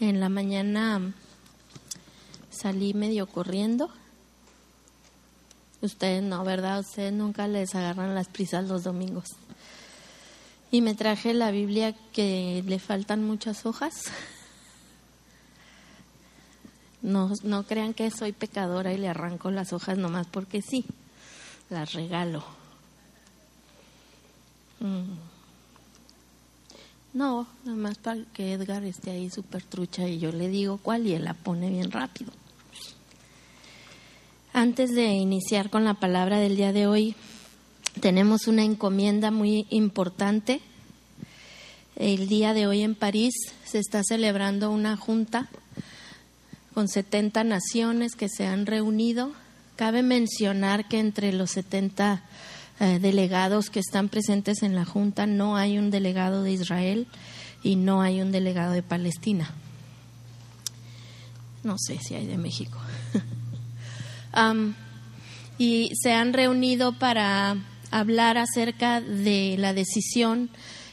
En la mañana salí medio corriendo. Ustedes no, ¿verdad? Ustedes nunca les agarran las prisas los domingos. Y me traje la Biblia que le faltan muchas hojas. No, no crean que soy pecadora y le arranco las hojas nomás porque sí, las regalo. Mm. No, nada más para que Edgar esté ahí súper trucha y yo le digo cuál y él la pone bien rápido. Antes de iniciar con la palabra del día de hoy, tenemos una encomienda muy importante. El día de hoy en París se está celebrando una junta con 70 naciones que se han reunido. Cabe mencionar que entre los 70 eh, delegados que están presentes en la Junta no hay un delegado de Israel y no hay un delegado de Palestina. No sé si hay de México. y se han reunido para hablar acerca de la decisión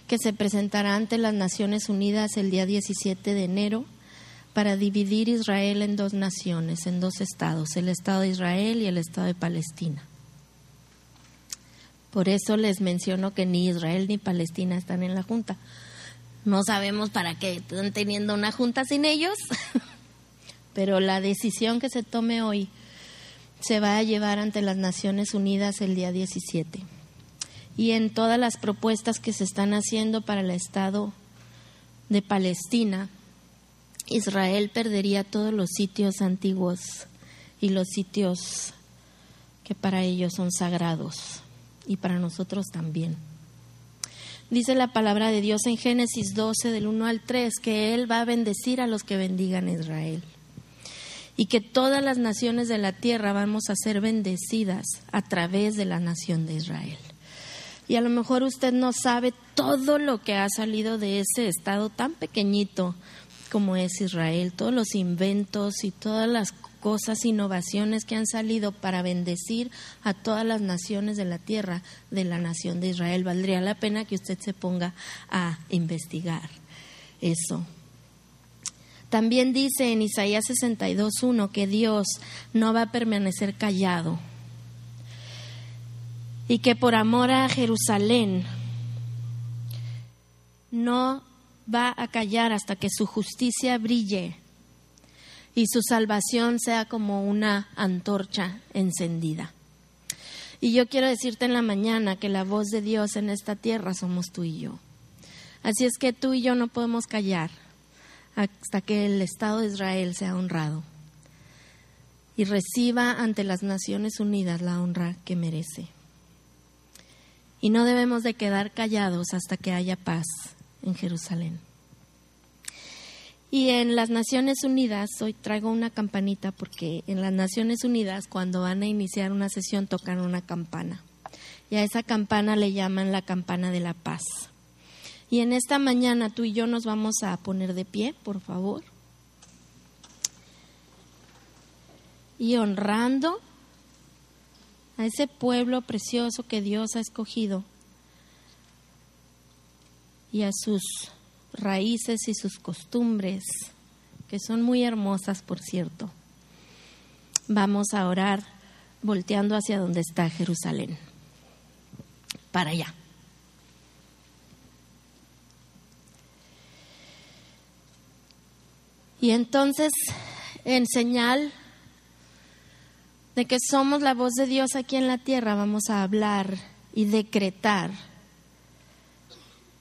que se presentará ante las Naciones Unidas el día 17 de enero para dividir Israel en dos naciones, en dos estados, el Estado de Israel y el Estado de Palestina. Por eso les menciono que ni Israel ni Palestina están en la Junta. No sabemos para qué están teniendo una Junta sin ellos, pero la decisión que se tome hoy se va a llevar ante las Naciones Unidas el día 17. Y en todas las propuestas que se están haciendo para el Estado de Palestina, Israel perdería todos los sitios antiguos y los sitios que para ellos son sagrados y para nosotros también. Dice la palabra de Dios en Génesis 12 del 1 al 3 que Él va a bendecir a los que bendigan a Israel y que todas las naciones de la tierra vamos a ser bendecidas a través de la nación de Israel. Y a lo mejor usted no sabe todo lo que ha salido de ese estado tan pequeñito como es Israel, todos los inventos y todas las cosas, innovaciones que han salido para bendecir a todas las naciones de la tierra de la nación de Israel. Valdría la pena que usted se ponga a investigar eso. También dice en Isaías 62.1 que Dios no va a permanecer callado y que por amor a Jerusalén no va a callar hasta que su justicia brille y su salvación sea como una antorcha encendida. Y yo quiero decirte en la mañana que la voz de Dios en esta tierra somos tú y yo. Así es que tú y yo no podemos callar hasta que el Estado de Israel sea honrado y reciba ante las Naciones Unidas la honra que merece. Y no debemos de quedar callados hasta que haya paz en Jerusalén. Y en las Naciones Unidas, hoy traigo una campanita porque en las Naciones Unidas cuando van a iniciar una sesión tocan una campana. Y a esa campana le llaman la campana de la paz. Y en esta mañana tú y yo nos vamos a poner de pie, por favor. Y honrando a ese pueblo precioso que Dios ha escogido y a sus raíces y sus costumbres, que son muy hermosas, por cierto. Vamos a orar volteando hacia donde está Jerusalén, para allá. Y entonces, en señal de que somos la voz de Dios aquí en la tierra, vamos a hablar y decretar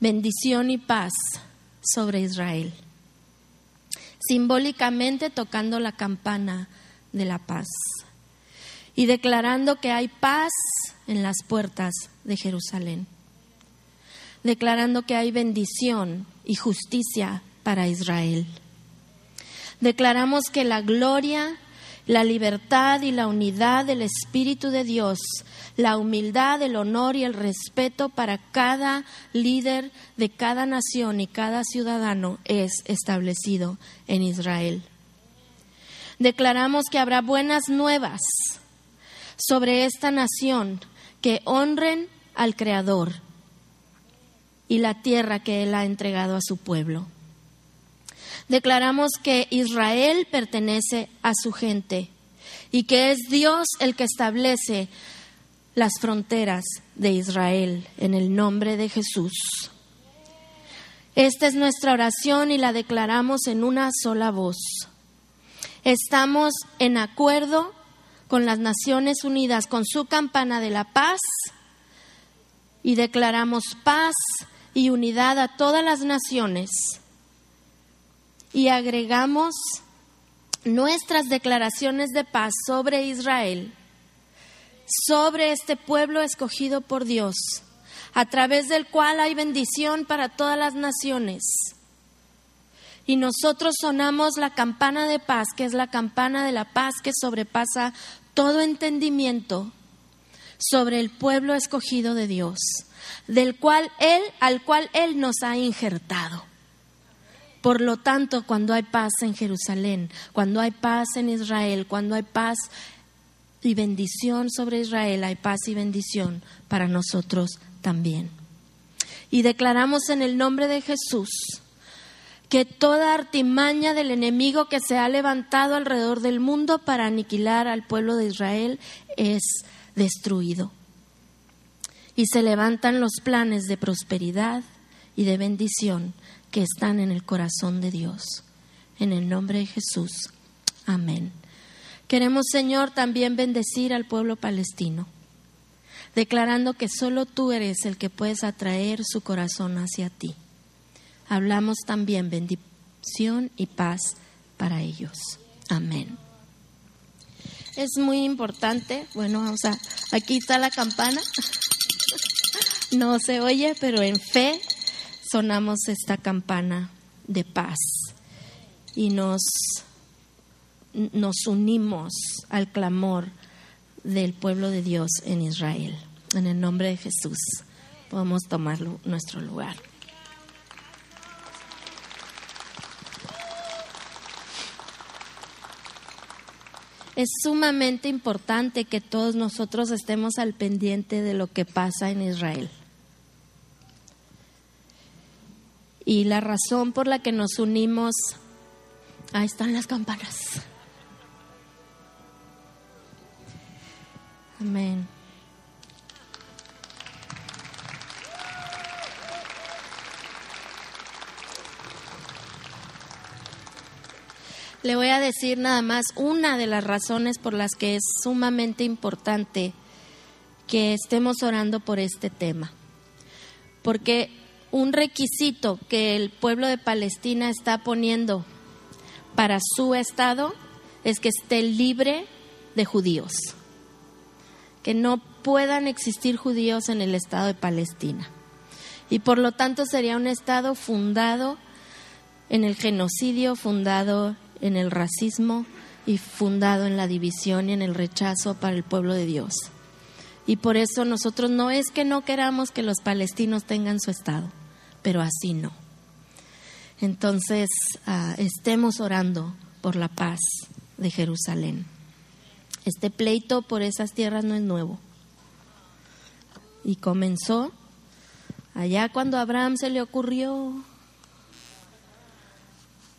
bendición y paz sobre Israel, simbólicamente tocando la campana de la paz y declarando que hay paz en las puertas de Jerusalén, declarando que hay bendición y justicia para Israel. Declaramos que la gloria, la libertad y la unidad del Espíritu de Dios, la humildad, el honor y el respeto para cada líder de cada nación y cada ciudadano es establecido en Israel. Declaramos que habrá buenas nuevas sobre esta nación que honren al Creador y la tierra que Él ha entregado a su pueblo. Declaramos que Israel pertenece a su gente y que es Dios el que establece las fronteras de Israel en el nombre de Jesús. Esta es nuestra oración y la declaramos en una sola voz. Estamos en acuerdo con las Naciones Unidas, con su campana de la paz, y declaramos paz y unidad a todas las naciones. Y agregamos nuestras declaraciones de paz sobre Israel, sobre este pueblo escogido por Dios a través del cual hay bendición para todas las naciones. Y nosotros sonamos la campana de paz, que es la campana de la paz que sobrepasa todo entendimiento sobre el pueblo escogido de Dios, del cual él al cual él nos ha injertado. Por lo tanto, cuando hay paz en Jerusalén, cuando hay paz en Israel, cuando hay paz y bendición sobre Israel, hay paz y bendición para nosotros también. Y declaramos en el nombre de Jesús que toda artimaña del enemigo que se ha levantado alrededor del mundo para aniquilar al pueblo de Israel es destruido. Y se levantan los planes de prosperidad y de bendición que están en el corazón de Dios. En el nombre de Jesús. Amén. Queremos, Señor, también bendecir al pueblo palestino declarando que solo tú eres el que puedes atraer su corazón hacia ti. Hablamos también bendición y paz para ellos. Amén. Es muy importante, bueno, vamos a, aquí está la campana. No se oye, pero en fe sonamos esta campana de paz y nos, nos unimos al clamor del pueblo de Dios en Israel. En el nombre de Jesús podemos tomar nuestro lugar. Es sumamente importante que todos nosotros estemos al pendiente de lo que pasa en Israel. Y la razón por la que nos unimos, ahí están las campanas. Amén. Le voy a decir nada más una de las razones por las que es sumamente importante que estemos orando por este tema. Porque un requisito que el pueblo de Palestina está poniendo para su estado es que esté libre de judíos que no puedan existir judíos en el Estado de Palestina. Y por lo tanto sería un Estado fundado en el genocidio, fundado en el racismo y fundado en la división y en el rechazo para el pueblo de Dios. Y por eso nosotros no es que no queramos que los palestinos tengan su Estado, pero así no. Entonces, ah, estemos orando por la paz de Jerusalén. Este pleito por esas tierras no es nuevo. Y comenzó allá cuando a Abraham se le ocurrió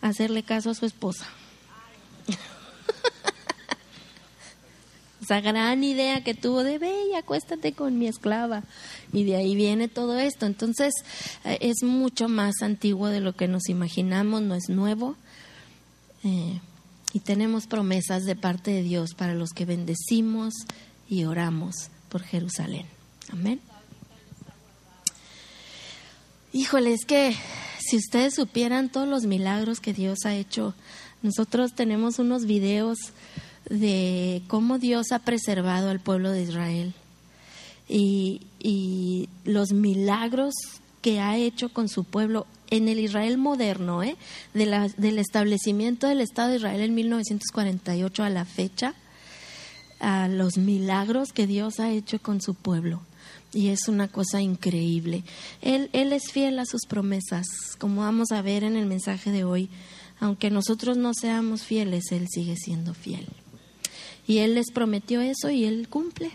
hacerle caso a su esposa. Esa gran idea que tuvo de, ve acuéstate con mi esclava. Y de ahí viene todo esto. Entonces, eh, es mucho más antiguo de lo que nos imaginamos, no es nuevo. Eh, y tenemos promesas de parte de Dios para los que bendecimos y oramos por Jerusalén. Amén. Híjole, es que si ustedes supieran todos los milagros que Dios ha hecho, nosotros tenemos unos videos de cómo Dios ha preservado al pueblo de Israel y, los milagros que ha hecho con su pueblo en el Israel moderno, ¿eh? del establecimiento del Estado de Israel en 1948 a la fecha, a los milagros que Dios ha hecho con su pueblo. Y es una cosa increíble. Él es fiel a sus promesas, como vamos a ver en el mensaje de hoy. Aunque nosotros no seamos fieles, Él sigue siendo fiel. Y Él les prometió eso y Él cumple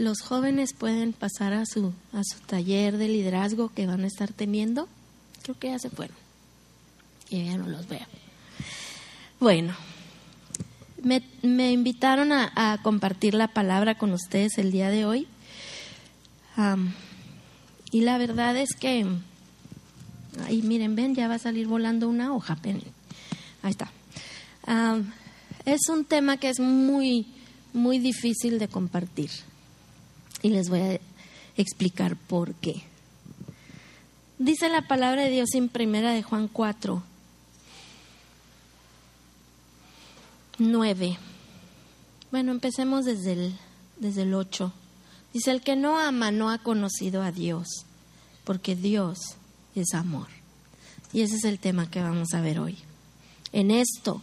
los jóvenes pueden pasar a su, a su taller de liderazgo que van a estar teniendo. Creo que ya se fueron. Y ya no los veo. Bueno, me, invitaron a, compartir la palabra con ustedes el día de hoy. y la verdad es que, ahí miren, ven, ya va a salir volando una hoja. Ahí está. Es un tema que es muy, muy difícil de compartir. Y les voy a explicar por qué. Dice la palabra de Dios en primera de Juan 4, 9. Bueno, empecemos desde el, desde el 8. Dice, el que no ama no ha conocido a Dios, porque Dios es amor. Y ese es el tema que vamos a ver hoy. En esto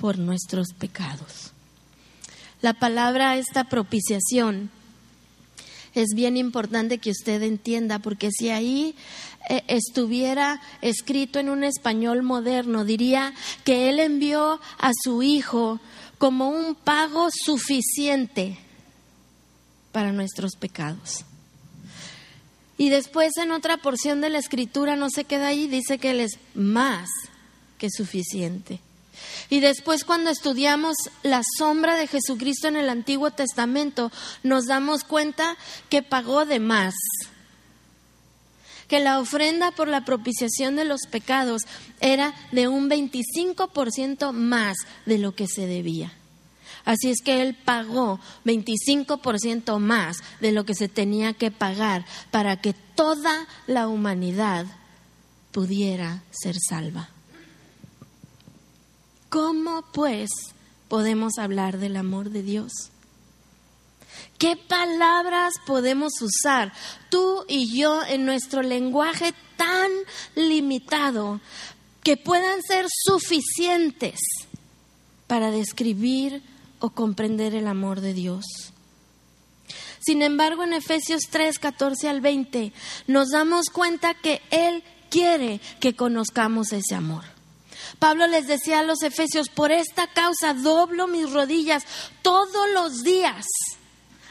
por nuestros pecados. La palabra esta propiciación es bien importante que usted entienda, porque si ahí eh, estuviera escrito en un español moderno, diría que Él envió a su Hijo como un pago suficiente para nuestros pecados. Y después en otra porción de la escritura no se queda ahí, dice que Él es más que suficiente. Y después cuando estudiamos la sombra de Jesucristo en el Antiguo Testamento, nos damos cuenta que pagó de más que la ofrenda por la propiciación de los pecados era de un 25% más de lo que se debía. Así es que él pagó 25% más de lo que se tenía que pagar para que toda la humanidad pudiera ser salva. ¿Cómo pues podemos hablar del amor de Dios? ¿Qué palabras podemos usar tú y yo en nuestro lenguaje tan limitado que puedan ser suficientes para describir o comprender el amor de Dios? Sin embargo, en Efesios 3, 14 al 20, nos damos cuenta que Él quiere que conozcamos ese amor. Pablo les decía a los efesios, por esta causa doblo mis rodillas todos los días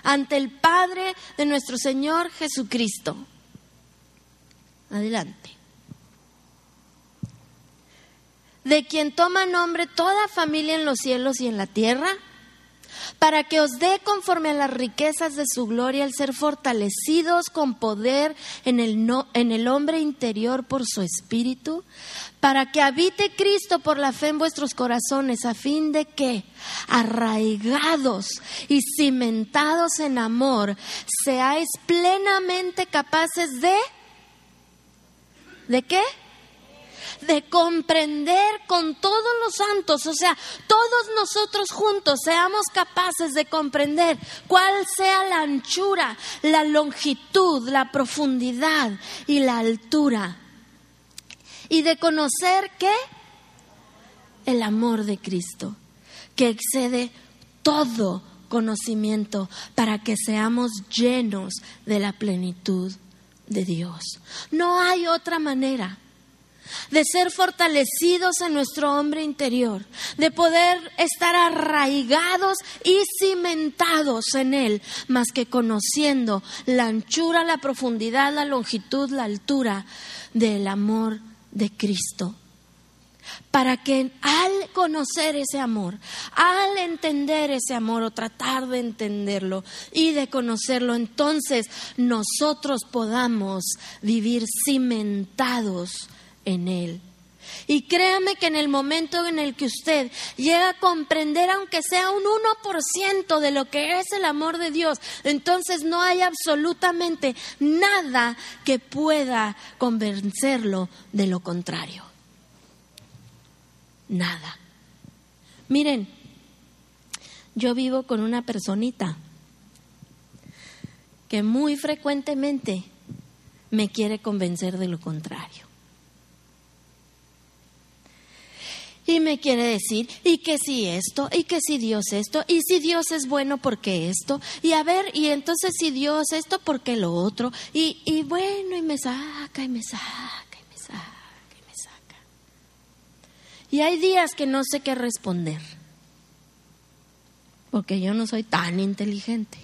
ante el Padre de nuestro Señor Jesucristo. Adelante. De quien toma nombre toda familia en los cielos y en la tierra, para que os dé conforme a las riquezas de su gloria el ser fortalecidos con poder en el, en el hombre interior por su espíritu, para que habite Cristo por la fe en vuestros corazones, a fin de que, arraigados y cimentados en amor, seáis plenamente capaces de... ¿De qué? De comprender con todos los santos, o sea, todos nosotros juntos seamos capaces de comprender cuál sea la anchura, la longitud, la profundidad y la altura. Y de conocer que el amor de Cristo, que excede todo conocimiento para que seamos llenos de la plenitud de Dios. No hay otra manera de ser fortalecidos en nuestro hombre interior, de poder estar arraigados y cimentados en Él, más que conociendo la anchura, la profundidad, la longitud, la altura del amor de Cristo. Para que al conocer ese amor, al entender ese amor o tratar de entenderlo y de conocerlo, entonces nosotros podamos vivir cimentados en Él. Y créame que en el momento en el que usted llega a comprender, aunque sea un 1% de lo que es el amor de Dios, entonces no hay absolutamente nada que pueda convencerlo de lo contrario. Nada. Miren, yo vivo con una personita que muy frecuentemente me quiere convencer de lo contrario. Y me quiere decir, y que si esto, y que si Dios esto, y si Dios es bueno, porque esto? Y a ver, y entonces si Dios esto, porque lo otro? Y, y bueno, y me saca, y me saca, y me saca, y me saca. Y hay días que no sé qué responder, porque yo no soy tan inteligente.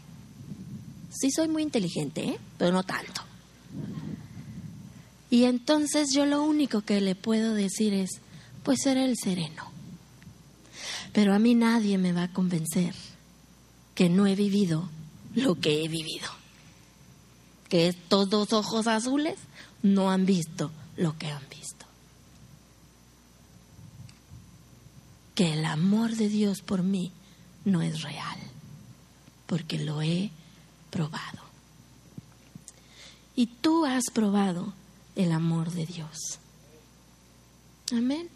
Sí soy muy inteligente, ¿eh? pero no tanto. Y entonces yo lo único que le puedo decir es, pues seré el sereno. Pero a mí nadie me va a convencer que no he vivido lo que he vivido. Que estos dos ojos azules no han visto lo que han visto. Que el amor de Dios por mí no es real, porque lo he probado. Y tú has probado el amor de Dios. Amén.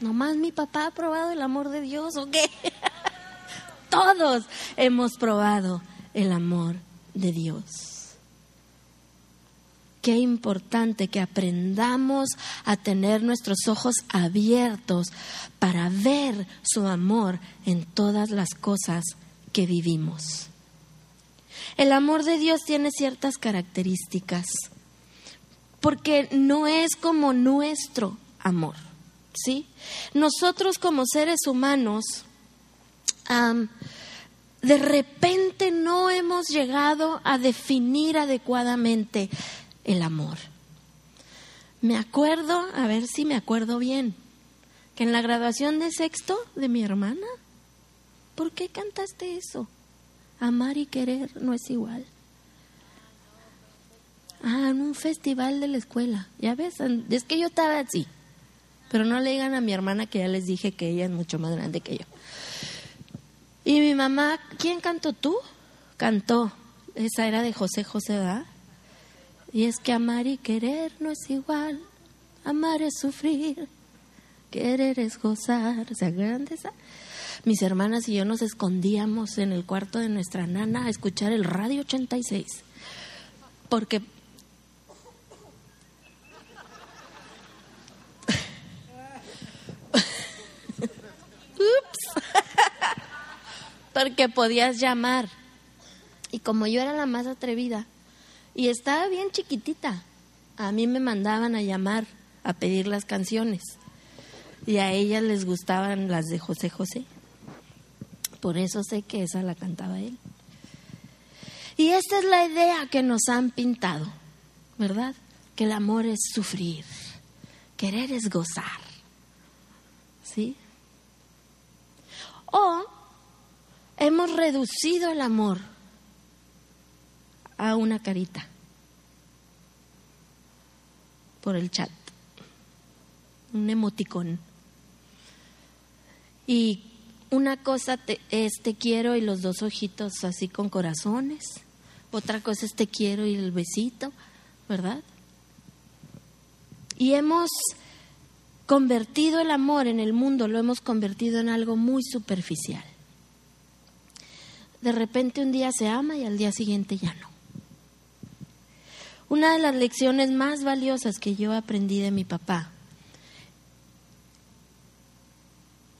¿Nomás mi papá ha probado el amor de Dios o qué? Todos hemos probado el amor de Dios. Qué importante que aprendamos a tener nuestros ojos abiertos para ver su amor en todas las cosas que vivimos. El amor de Dios tiene ciertas características, porque no es como nuestro amor. ¿Sí? Nosotros como seres humanos, de repente no hemos llegado a definir adecuadamente el amor. Me acuerdo, a ver si me acuerdo bien, que en la graduación de sexto de mi hermana, ¿por qué cantaste eso? Amar y querer no es igual. Ah, en un festival de la escuela, ya ves, es que yo estaba así. Pero no le digan a mi hermana que ya les dije que ella es mucho más grande que yo. Y mi mamá, ¿quién cantó tú? Cantó. Esa era de José José, ¿verdad? Y es que amar y querer no es igual. Amar es sufrir. Querer es gozar. ¿Se acuerdan de esa? Mis hermanas y yo nos escondíamos en el cuarto de nuestra nana a escuchar el radio 86. Porque Porque podías llamar. Y como yo era la más atrevida y estaba bien chiquitita, a mí me mandaban a llamar a pedir las canciones. Y a ellas les gustaban las de José José. Por eso sé que esa la cantaba él. Y esta es la idea que nos han pintado, ¿verdad? Que el amor es sufrir, querer es gozar. ¿Sí? O hemos reducido el amor a una carita por el chat, un emoticón. Y una cosa es te quiero y los dos ojitos así con corazones, otra cosa es te quiero y el besito, ¿verdad? Y hemos convertido el amor en el mundo, lo hemos convertido en algo muy superficial. De repente un día se ama y al día siguiente ya no. Una de las lecciones más valiosas que yo aprendí de mi papá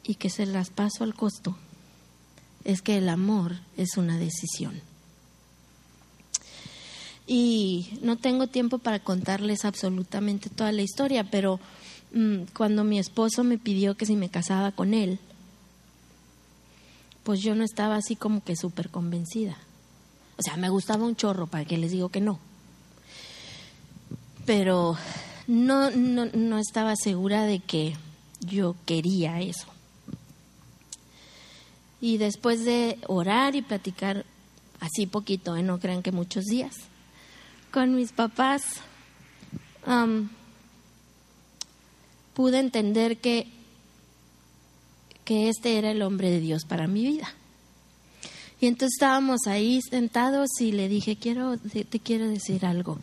y que se las paso al costo es que el amor es una decisión. Y no tengo tiempo para contarles absolutamente toda la historia, pero Mm, cuando mi esposo me pidió que si me casaba con él, pues yo no estaba así como que súper convencida. O sea, me gustaba un chorro, para que les digo que no. Pero no, no, no estaba segura de que yo quería eso. Y después de orar y platicar así poquito, ¿eh? no crean que muchos días, con mis papás, pude entender que, que este era el hombre de Dios para mi vida. Y entonces estábamos ahí sentados y le dije, quiero, te, quiero decir algo.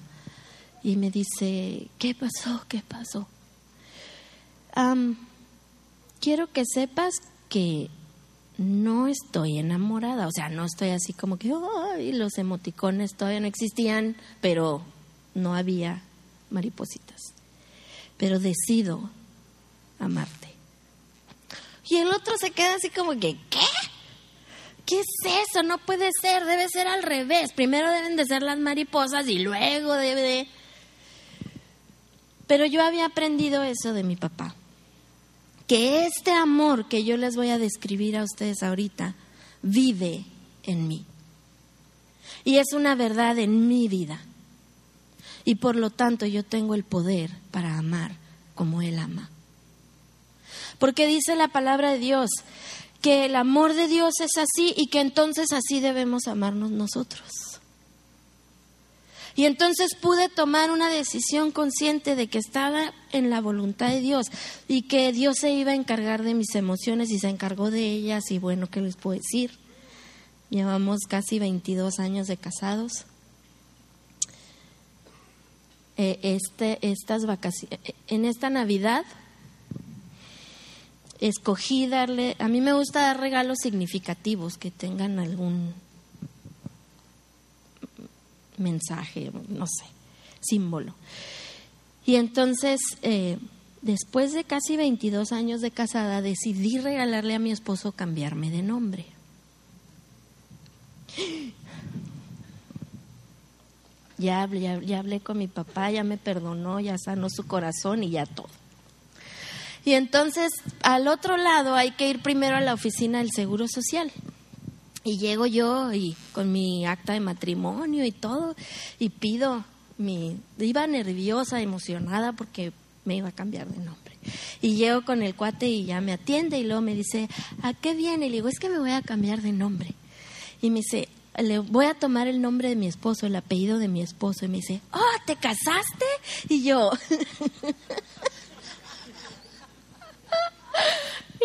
Y me dice, ¿qué pasó? ¿Qué pasó? quiero que sepas que no estoy enamorada, o sea, no estoy así como que, ay, los emoticones todavía no existían, pero no había maripositas. Pero decido amarte. Y el otro se queda así como que, ¿qué? ¿Qué es eso? No puede ser, debe ser al revés. Primero deben de ser las mariposas y luego debe de... Pero yo había aprendido eso de mi papá. Que este amor que yo les voy a describir a ustedes ahorita vive en mí. Y es una verdad en mi vida. Y por lo tanto yo tengo el poder para amar como Él ama. Porque dice la palabra de Dios que el amor de Dios es así y que entonces así debemos amarnos nosotros. Y entonces pude tomar una decisión consciente de que estaba en la voluntad de Dios y que Dios se iba a encargar de mis emociones y se encargó de ellas y bueno, ¿qué les puedo decir? Llevamos casi 22 años de casados. Eh, este, estas vacaciones, en esta Navidad escogí darle, a mí me gusta dar regalos significativos que tengan algún mensaje, no sé, símbolo. Y entonces, eh, después de casi 22 años de casada, decidí regalarle a mi esposo cambiarme de nombre. Ya, ya, ya hablé con mi papá, ya me perdonó, ya sanó su corazón y ya todo. Y entonces, al otro lado hay que ir primero a la oficina del Seguro Social. Y llego yo y con mi acta de matrimonio y todo y pido mi iba nerviosa, emocionada porque me iba a cambiar de nombre. Y llego con el cuate y ya me atiende y luego me dice, "¿A qué viene?" Y le digo, "Es que me voy a cambiar de nombre." Y me dice, le voy a tomar el nombre de mi esposo, el apellido de mi esposo. Y me dice, oh, ¿te casaste? Y yo,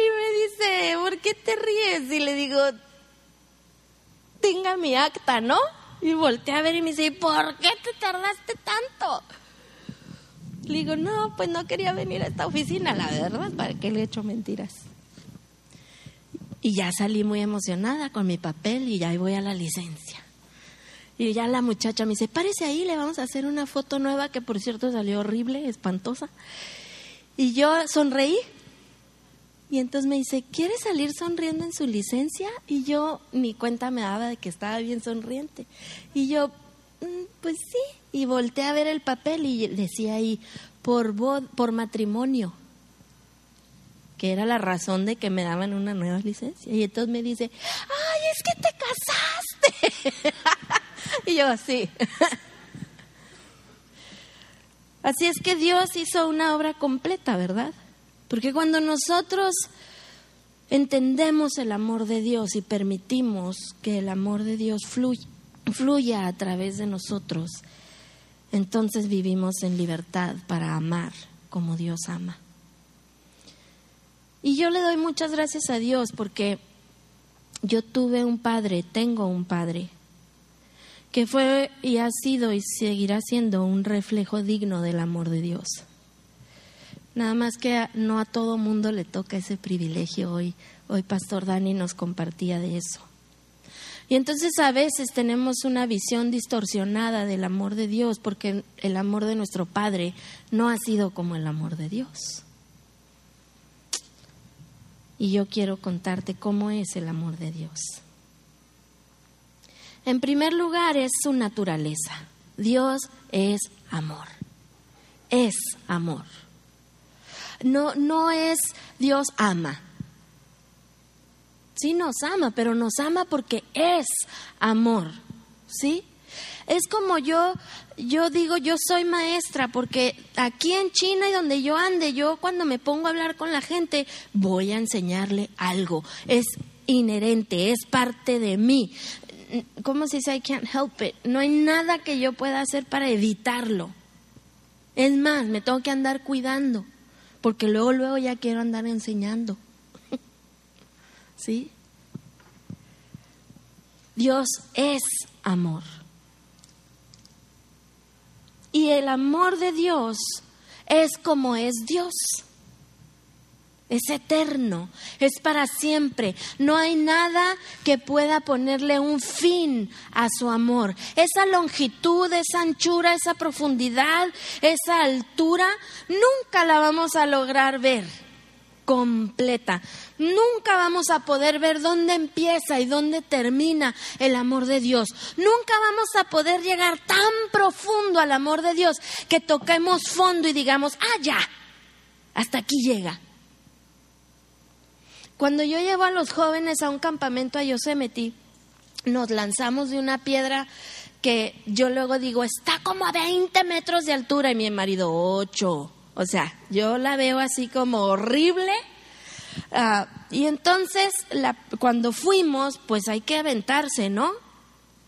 y me dice, ¿por qué te ríes? Y le digo, tenga mi acta, ¿no? Y volteé a ver y me dice, ¿por qué te tardaste tanto? Le digo, no, pues no quería venir a esta oficina, la verdad, ¿para qué le he hecho mentiras? Y ya salí muy emocionada con mi papel y ya voy a la licencia. Y ya la muchacha me dice, párese ahí, le vamos a hacer una foto nueva que por cierto salió horrible, espantosa. Y yo sonreí y entonces me dice, ¿quiere salir sonriendo en su licencia? Y yo ni cuenta me daba de que estaba bien sonriente. Y yo, mm, pues sí. Y volteé a ver el papel y decía ahí, por, por matrimonio, que era la razón de que me daban una nueva licencia. Y entonces me dice, ay, es que te casaste. y yo, sí. Así es que Dios hizo una obra completa, ¿verdad? Porque cuando nosotros entendemos el amor de Dios y permitimos que el amor de Dios fluya, a través de nosotros, entonces vivimos en libertad para amar como Dios ama. Y yo le doy muchas gracias a Dios porque yo tuve un padre, tengo un padre, que fue y ha sido y seguirá siendo un reflejo digno del amor de Dios. Nada más que no a todo mundo le toca ese privilegio hoy. Hoy Pastor Dani nos compartía de eso. Y entonces a veces tenemos una visión distorsionada del amor de Dios porque el amor de nuestro Padre no ha sido como el amor de Dios. Y yo quiero contarte cómo es el amor de Dios. En primer lugar es su naturaleza. Dios es amor. Es amor no, no es Dios ama. Sí nos ama, pero nos ama porque es amor. ¿Sí? Es como yo, yo digo, yo soy maestra, porque aquí en China y donde yo ande, yo cuando me pongo a hablar con la gente, voy a enseñarle algo. Es inherente, es parte de mí. ¿Cómo se dice? I can't help it. No hay nada que yo pueda hacer para evitarlo. Es más, me tengo que andar cuidando porque luego, luego ya quiero andar enseñando. ¿Sí? Dios es amor. Y el amor de Dios es como es Dios es eterno, es para siempre. No hay nada que pueda ponerle un fin a su amor. Esa longitud, esa anchura, esa profundidad, esa altura, nunca la vamos a lograr ver completa. Nunca vamos a poder ver dónde empieza y dónde termina el amor de Dios. Nunca vamos a poder llegar tan profundo al amor de Dios que toquemos fondo y digamos, ah, ya, hasta aquí llega. Cuando yo llevo a los jóvenes a un campamento a Yosemite, nos lanzamos de una piedra que yo luego digo, está como a 20 metros de altura y mi marido 8. O sea, yo la veo así como horrible. Ah, y entonces, cuando fuimos, pues hay que aventarse, ¿no?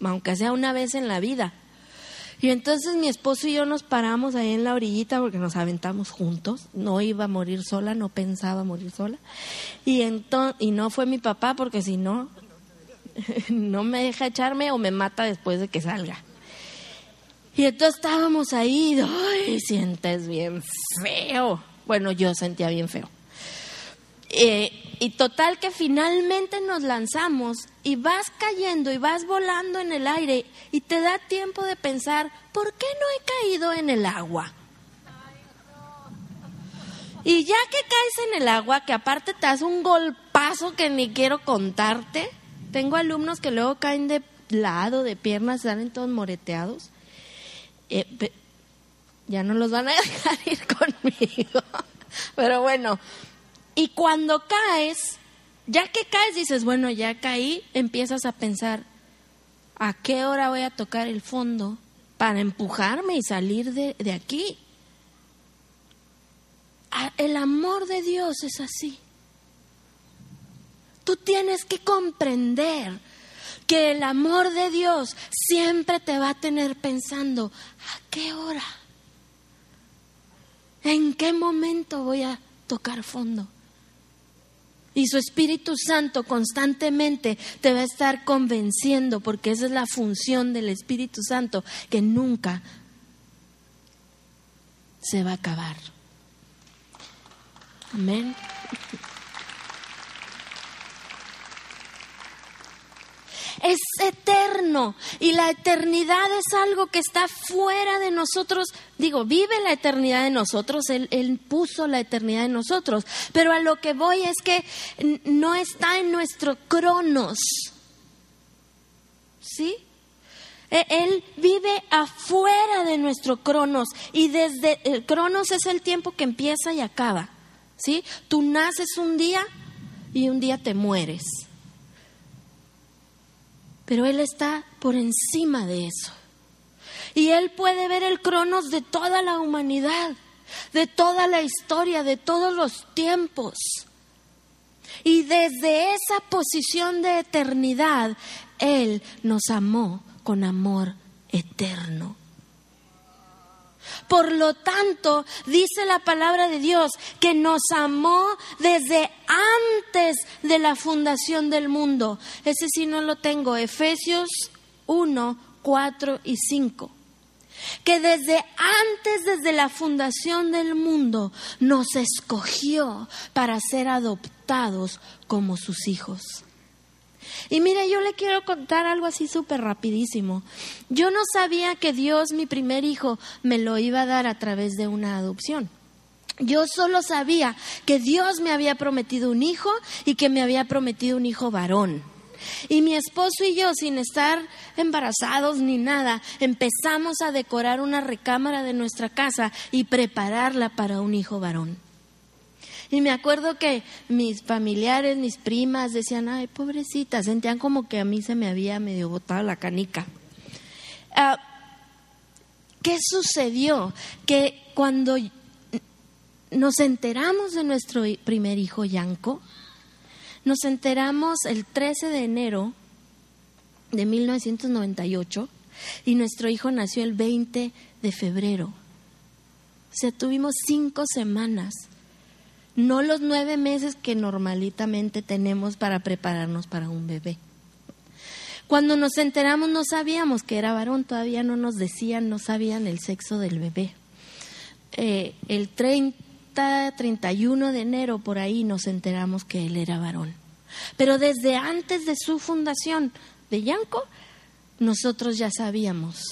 Aunque sea una vez en la vida. Y entonces mi esposo y yo nos paramos ahí en la orillita porque nos aventamos juntos. No iba a morir sola, no pensaba morir sola. Y, entonces, y no fue mi papá porque si no, no me deja echarme o me mata después de que salga. Y entonces estábamos ahí, ¡ay! Sientes bien feo. Bueno, yo sentía bien feo. Eh, y total que finalmente nos lanzamos y vas cayendo y vas volando en el aire y te da tiempo de pensar, ¿por qué no he caído en el agua? Y ya que caes en el agua, que aparte te das un golpazo que ni quiero contarte, tengo alumnos que luego caen de lado, de piernas, salen todos moreteados. Eh, ya no los van a dejar ir conmigo. Pero bueno, y cuando caes, ya que caes dices, bueno, ya caí, empiezas a pensar, ¿a qué hora voy a tocar el fondo para empujarme y salir de, de aquí? El amor de Dios es así. Tú tienes que comprender que el amor de Dios siempre te va a tener pensando, ¿a qué hora? ¿En qué momento voy a tocar fondo? Y su Espíritu Santo constantemente te va a estar convenciendo, porque esa es la función del Espíritu Santo, que nunca se va a acabar. Amén. Es eterno y la eternidad es algo que está fuera de nosotros. Digo, vive la eternidad de nosotros, él, puso la eternidad en nosotros, pero a lo que voy es que no está en nuestro cronos. ¿Sí? E, él vive afuera de nuestro cronos y desde el cronos es el tiempo que empieza y acaba. ¿Sí? Tú naces un día y un día te mueres pero Él está por encima de eso. Y Él puede ver el cronos de toda la humanidad, de toda la historia, de todos los tiempos. Y desde esa posición de eternidad, Él nos amó con amor eterno. Por lo tanto, dice la palabra de Dios que nos amó desde antes de la fundación del mundo. Ese sí no lo tengo. Efesios 1, 4 y 5 que desde antes, desde la fundación del mundo, nos escogió para ser adoptados como sus hijos. Y mire, yo le quiero contar algo así súper rapidísimo. Yo no sabía que Dios, mi primer hijo, me lo iba a dar a través de una adopción. Yo solo sabía que Dios me había prometido un hijo y que me había prometido un hijo varón. Y mi esposo y yo, sin estar embarazados ni nada, empezamos a decorar una recámara de nuestra casa y prepararla para un hijo varón. Y me acuerdo que mis familiares, mis primas decían, ay, pobrecita, sentían como que a mí se me había medio botado la canica. Ah, ¿Qué sucedió? Que cuando nos enteramos de nuestro primer hijo, Yanko, nos enteramos el 13 de enero de 1998 y nuestro hijo nació el 20 de febrero. O sea, tuvimos cinco semanas no los nueve meses que normalitamente tenemos para prepararnos para un bebé. Cuando nos enteramos no sabíamos que era varón, todavía no nos decían, no sabían el sexo del bebé. Eh, el 30, 31 de enero por ahí nos enteramos que él era varón. Pero desde antes de su fundación de Yanco, nosotros ya sabíamos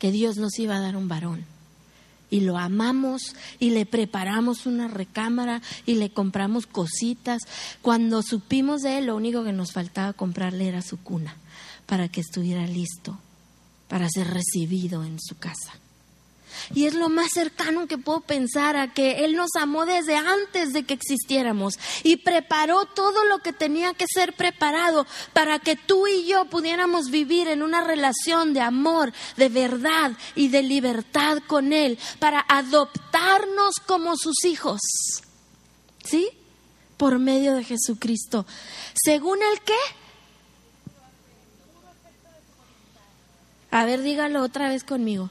que Dios nos iba a dar un varón y lo amamos y le preparamos una recámara y le compramos cositas. Cuando supimos de él, lo único que nos faltaba comprarle era su cuna para que estuviera listo para ser recibido en su casa. Y es lo más cercano que puedo pensar a que Él nos amó desde antes de que existiéramos y preparó todo lo que tenía que ser preparado para que tú y yo pudiéramos vivir en una relación de amor, de verdad y de libertad con Él, para adoptarnos como sus hijos. ¿Sí? Por medio de Jesucristo. ¿Según el qué? A ver, dígalo otra vez conmigo.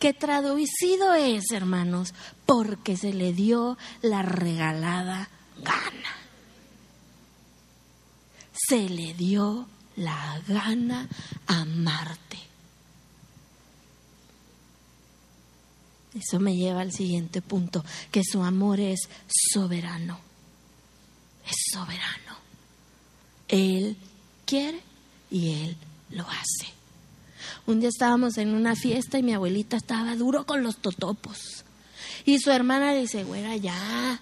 Que traducido es, hermanos, porque se le dio la regalada gana. Se le dio la gana amarte. Eso me lleva al siguiente punto, que su amor es soberano. Es soberano. Él quiere y Él lo hace. Un día estábamos en una fiesta y mi abuelita estaba duro con los totopos. Y su hermana dice, güera, ya,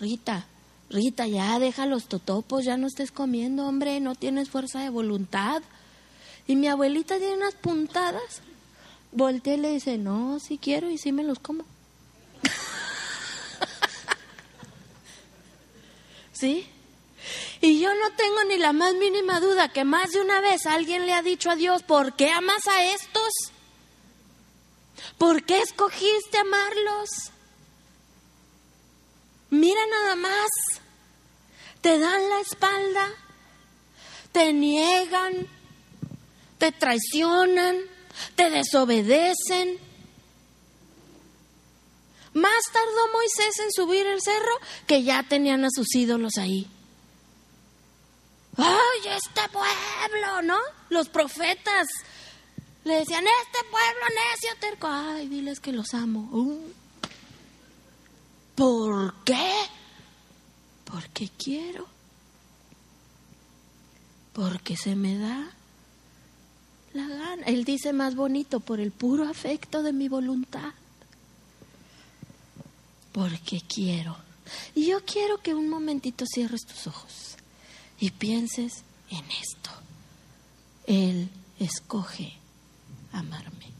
Rita, Rita, ya deja los totopos, ya no estés comiendo, hombre, no tienes fuerza de voluntad. Y mi abuelita tiene unas puntadas. Voltea y le dice, no, si quiero y sí me los como. ¿Sí? Y yo no tengo ni la más mínima duda que más de una vez alguien le ha dicho a Dios, ¿por qué amas a estos? ¿Por qué escogiste amarlos? Mira nada más, te dan la espalda, te niegan, te traicionan, te desobedecen. Más tardó Moisés en subir el cerro que ya tenían a sus ídolos ahí. ¡Ay, este pueblo! ¿No? Los profetas le decían, este pueblo necio, terco. Ay, diles que los amo. Uh. ¿Por qué? Porque quiero. Porque se me da la gana. Él dice más bonito, por el puro afecto de mi voluntad. Porque quiero. Y yo quiero que un momentito cierres tus ojos y pienses en esto. Él escoge amarme.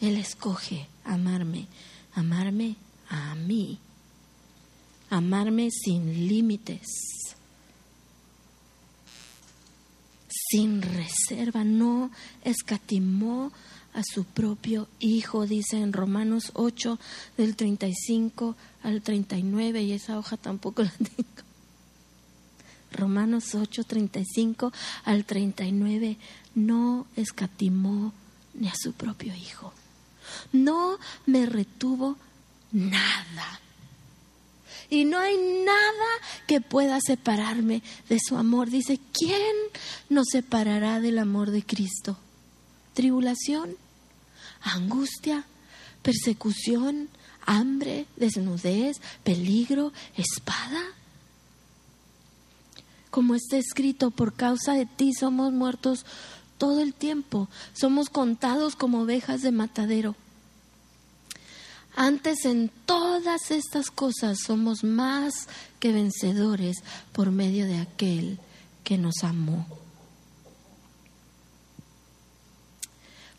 Él escoge amarme, amarme a mí, amarme sin límites, sin reserva, no escatimó a su propio Hijo, dice en Romanos 8 del 35 al 39, y esa hoja tampoco la tengo. Romanos 8, 35 al 39, no escatimó ni a su propio Hijo. No me retuvo nada. Y no hay nada que pueda separarme de su amor. Dice, ¿quién nos separará del amor de Cristo? ¿Tribulación? ¿Angustia? ¿Persecución? ¿Hambre? ¿Desnudez? ¿Peligro? ¿Espada? Como está escrito, por causa de ti somos muertos todo el tiempo, somos contados como ovejas de matadero. Antes en todas estas cosas somos más que vencedores por medio de aquel que nos amó.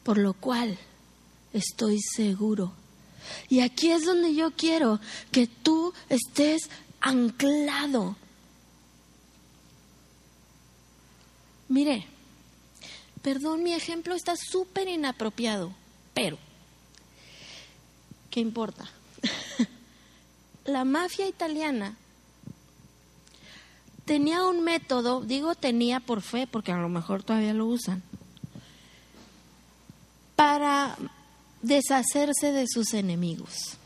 Por lo cual estoy seguro. Y aquí es donde yo quiero que tú estés anclado Mire, perdón, mi ejemplo está súper inapropiado, pero, ¿qué importa? La mafia italiana tenía un método, digo tenía por fe, porque a lo mejor todavía lo usan, para deshacerse de sus enemigos.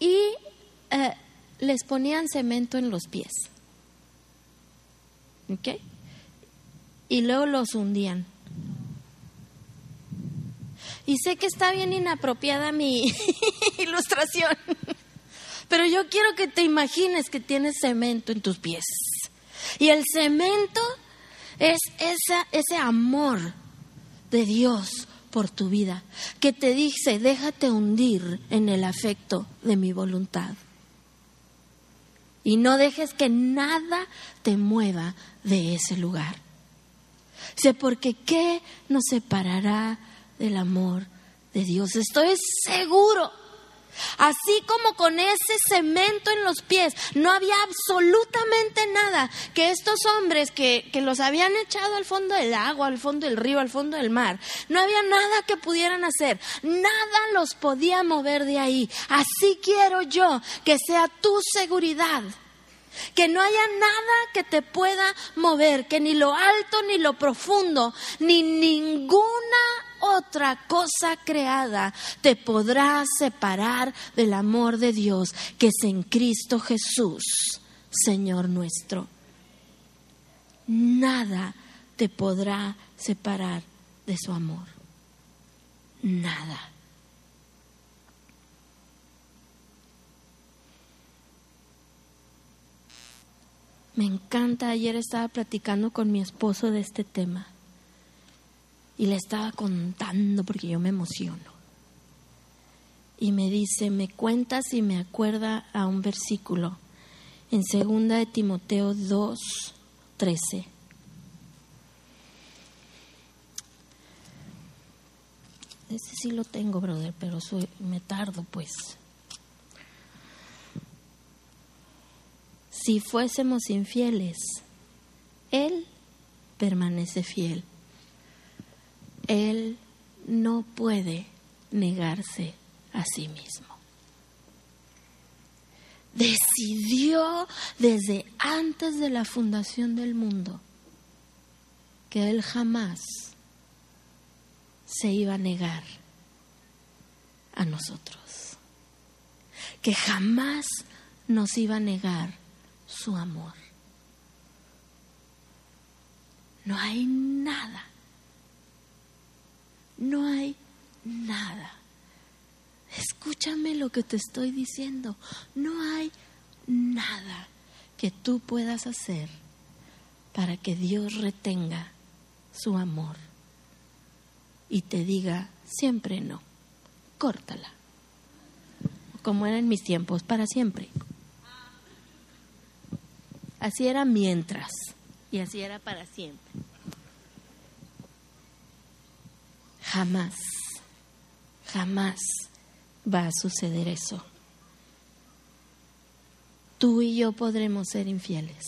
Y eh, les ponían cemento en los pies. ¿Ok? Y luego los hundían. Y sé que está bien inapropiada mi ilustración, pero yo quiero que te imagines que tienes cemento en tus pies. Y el cemento Es ese amor de Dios por tu vida que te dice, déjate hundir en el afecto de mi voluntad. Y no dejes que nada te mueva de ese lugar. Sé porque ¿qué nos separará del amor de Dios? Estoy seguro Así como con ese cemento en los pies, no había absolutamente nada que estos hombres que, que, los habían echado al fondo del agua, al fondo del río, al fondo del mar, no había nada que pudieran hacer, nada los podía mover de ahí. Así quiero yo que sea tu seguridad. Que no haya nada que te pueda mover, que ni lo alto, ni lo profundo, ni ninguna otra cosa creada te podrá separar del amor de Dios que es en Cristo Jesús, Señor nuestro. Nada te podrá separar de su amor. Nada. Me encanta, ayer estaba platicando con mi esposo de este tema y le estaba contando porque yo me emociono. Y me dice, me cuentas y me acuerda a un versículo en segunda de Timoteo 2, 13. Ese sí lo tengo, brother, pero me tardo, pues. Si fuésemos infieles, Él permanece fiel él no puede negarse a sí mismo. Decidió desde antes de la fundación del mundo que Él jamás se iba a negar a nosotros, que jamás nos iba a negar su amor. No hay nada no hay nada. Escúchame lo que te estoy diciendo. No hay nada que tú puedas hacer para que Dios retenga su amor y te diga siempre no. Córtala. Como era en mis tiempos, para siempre. Así era mientras y así era para siempre. Jamás, jamás va a suceder eso. Tú y yo podremos ser infieles,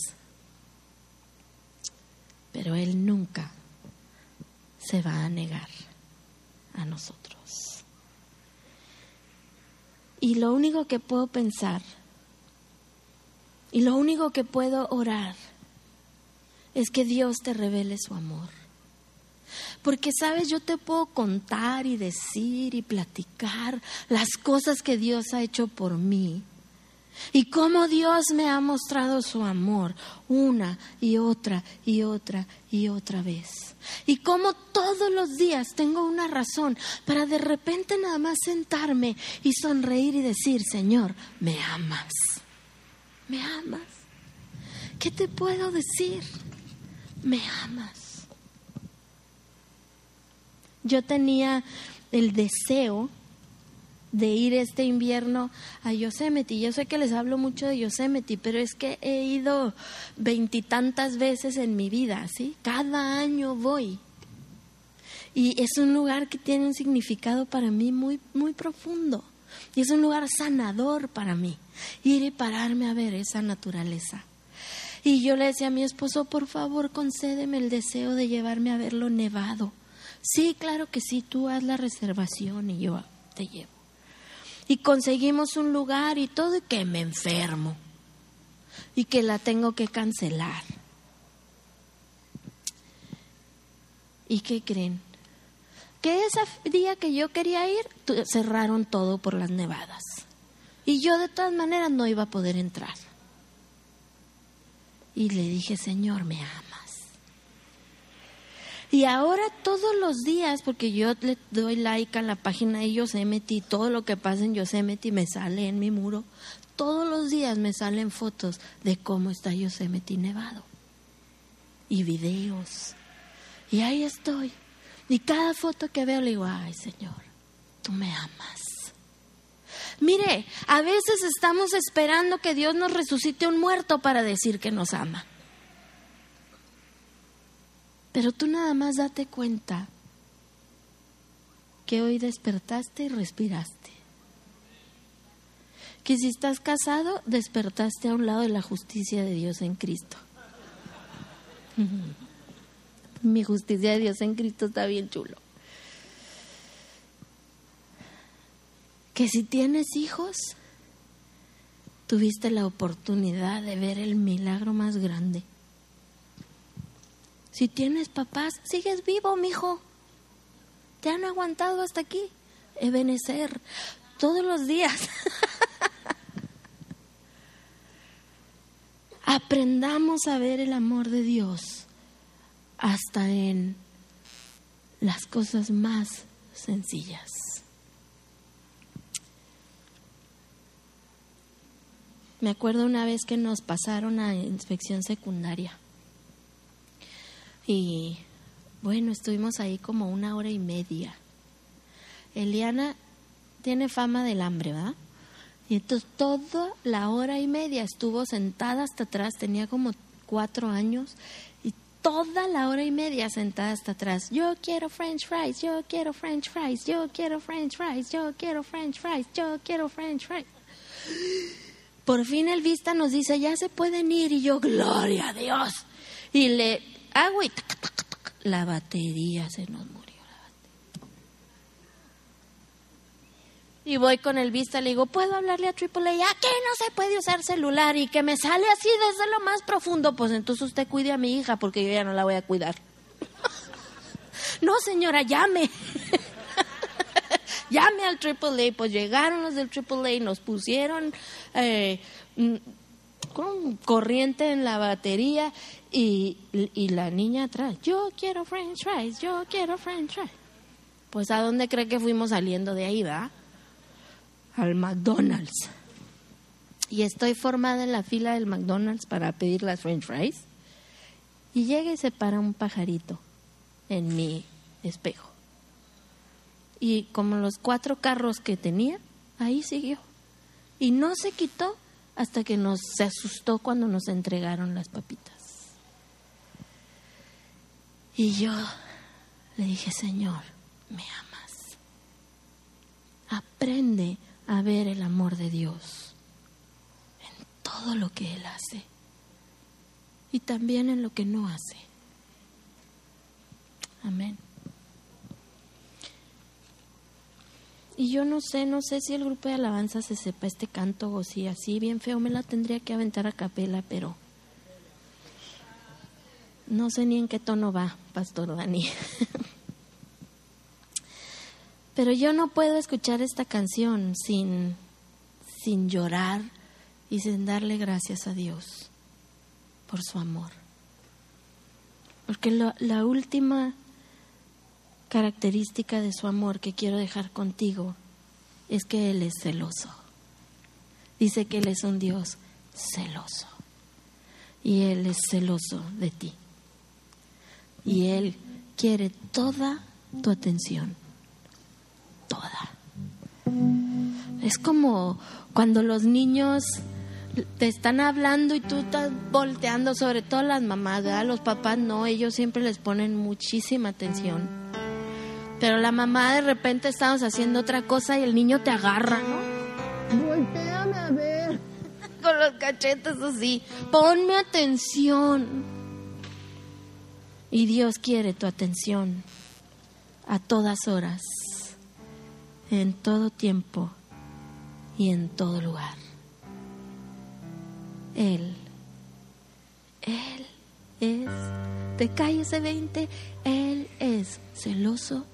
pero Él nunca se va a negar a nosotros. Y lo único que puedo pensar y lo único que puedo orar es que Dios te revele su amor. Porque, sabes, yo te puedo contar y decir y platicar las cosas que Dios ha hecho por mí. Y cómo Dios me ha mostrado su amor una y otra y otra y otra vez. Y cómo todos los días tengo una razón para de repente nada más sentarme y sonreír y decir, Señor, me amas. Me amas. ¿Qué te puedo decir? Me amas yo tenía el deseo de ir este invierno a Yosemite. Yo sé que les hablo mucho de Yosemite, pero es que he ido veintitantas veces en mi vida, ¿sí? Cada año voy. Y es un lugar que tiene un significado para mí muy, muy profundo. Y es un lugar sanador para mí. Ir y pararme a ver esa naturaleza. Y yo le decía a mi esposo, por favor, concédeme el deseo de llevarme a verlo nevado Sí, claro que sí, tú haz la reservación y yo te llevo. Y conseguimos un lugar y todo y que me enfermo y que la tengo que cancelar. ¿Y qué creen? Que ese día que yo quería ir, cerraron todo por las nevadas. Y yo de todas maneras no iba a poder entrar. Y le dije, Señor, me ama. Y ahora todos los días, porque yo le doy like a la página de Yosemite todo lo que pasa en Yosemite me sale en mi muro, todos los días me salen fotos de cómo está Yosemite nevado. y videos. Y ahí estoy. Y cada foto que veo le digo, ay Señor, tú me amas. Mire, a veces estamos esperando que Dios nos resucite un muerto para decir que nos ama. Pero tú nada más date cuenta que hoy despertaste y respiraste. Que si estás casado, despertaste a un lado de la justicia de Dios en Cristo. Mi justicia de Dios en Cristo está bien chulo. Que si tienes hijos, tuviste la oportunidad de ver el milagro más grande. Si tienes papás, sigues vivo, mijo. Te han aguantado hasta aquí. Ebenecer todos los días. Aprendamos a ver el amor de Dios hasta en las cosas más sencillas. Me acuerdo una vez que nos pasaron a inspección secundaria. Y bueno, estuvimos ahí como una hora y media. Eliana tiene fama del hambre, ¿verdad? Y entonces toda la hora y media estuvo sentada hasta atrás, tenía como cuatro años, y toda la hora y media sentada hasta atrás. Yo quiero French fries, yo quiero French fries, yo quiero French fries, yo quiero French fries, yo quiero French fries. Por fin el vista nos dice, ya se pueden ir, y yo, gloria a Dios. Y le hago y la batería se nos murió. Y voy con el vista, le digo, ¿puedo hablarle a AAA? Aquí no se puede usar celular y que me sale así desde lo más profundo. Pues entonces usted cuide a mi hija porque yo ya no la voy a cuidar. no, señora, llame. Llame al AAA. Pues llegaron los del AAA, nos pusieron eh, mm, con corriente en la batería y, y la niña atrás, yo quiero french fries, yo quiero french fries. Pues a dónde cree que fuimos saliendo de ahí, va? Al McDonald's. Y estoy formada en la fila del McDonald's para pedir las french fries. Y llega y se para un pajarito en mi espejo. Y como los cuatro carros que tenía, ahí siguió. Y no se quitó hasta que nos se asustó cuando nos entregaron las papitas. Y yo le dije, Señor, me amas. Aprende a ver el amor de Dios en todo lo que Él hace y también en lo que no hace. Amén. Y yo no sé, no sé si el grupo de alabanza se sepa este canto o si así bien feo me la tendría que aventar a capela, pero no sé ni en qué tono va, Pastor Dani. Pero yo no puedo escuchar esta canción sin, sin llorar y sin darle gracias a Dios por su amor. Porque la última característica de su amor que quiero dejar contigo es que Él es celoso. Dice que Él es un Dios celoso. Y Él es celoso de ti y Él quiere toda tu atención. Toda. Es como cuando los niños te están hablando y tú estás volteando, sobre todo las mamás, Los papás no, ellos siempre les ponen muchísima atención. Pero la mamá de repente estamos haciendo otra cosa y el niño te agarra, ¿no? Volteame a ver. Con los cachetes así. Ponme atención. Y Dios quiere tu atención a todas horas, en todo tiempo y en todo lugar. Él, Él es, de calle 20, Él es celoso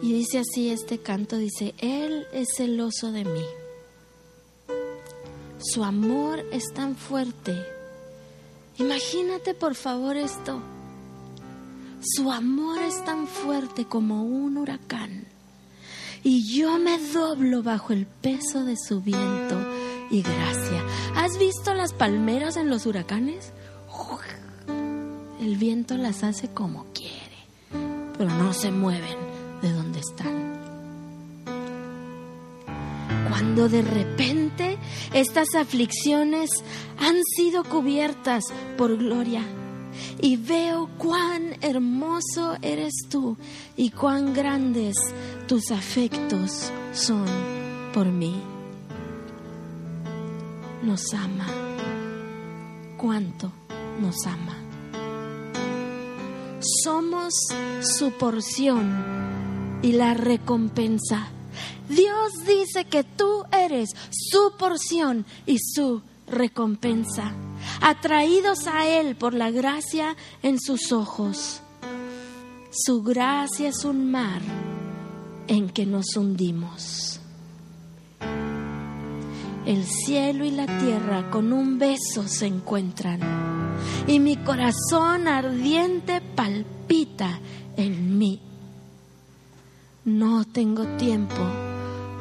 Y dice así este canto, dice, Él es celoso de mí. Su amor es tan fuerte. Imagínate por favor esto. Su amor es tan fuerte como un huracán y yo me doblo bajo el peso de su viento y gracia. ¿Has visto las palmeras en los huracanes? El viento las hace como quiere, pero no se mueven de donde están. Cuando de repente estas aflicciones han sido cubiertas por gloria y veo cuán hermoso eres tú y cuán grandes tus afectos son por mí. Nos ama. ¿Cuánto nos ama? Somos su porción y la recompensa. Dios dice que tú eres su porción y su recompensa atraídos a Él por la gracia en sus ojos. Su gracia es un mar en que nos hundimos. El cielo y la tierra con un beso se encuentran y mi corazón ardiente palpita en mí. No tengo tiempo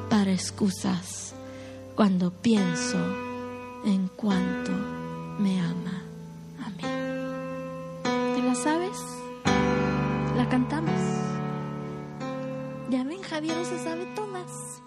para excusas cuando pienso en cuanto me ama a mí. ¿Te la sabes? La cantamos. Ya ven, Javier se sabe todas.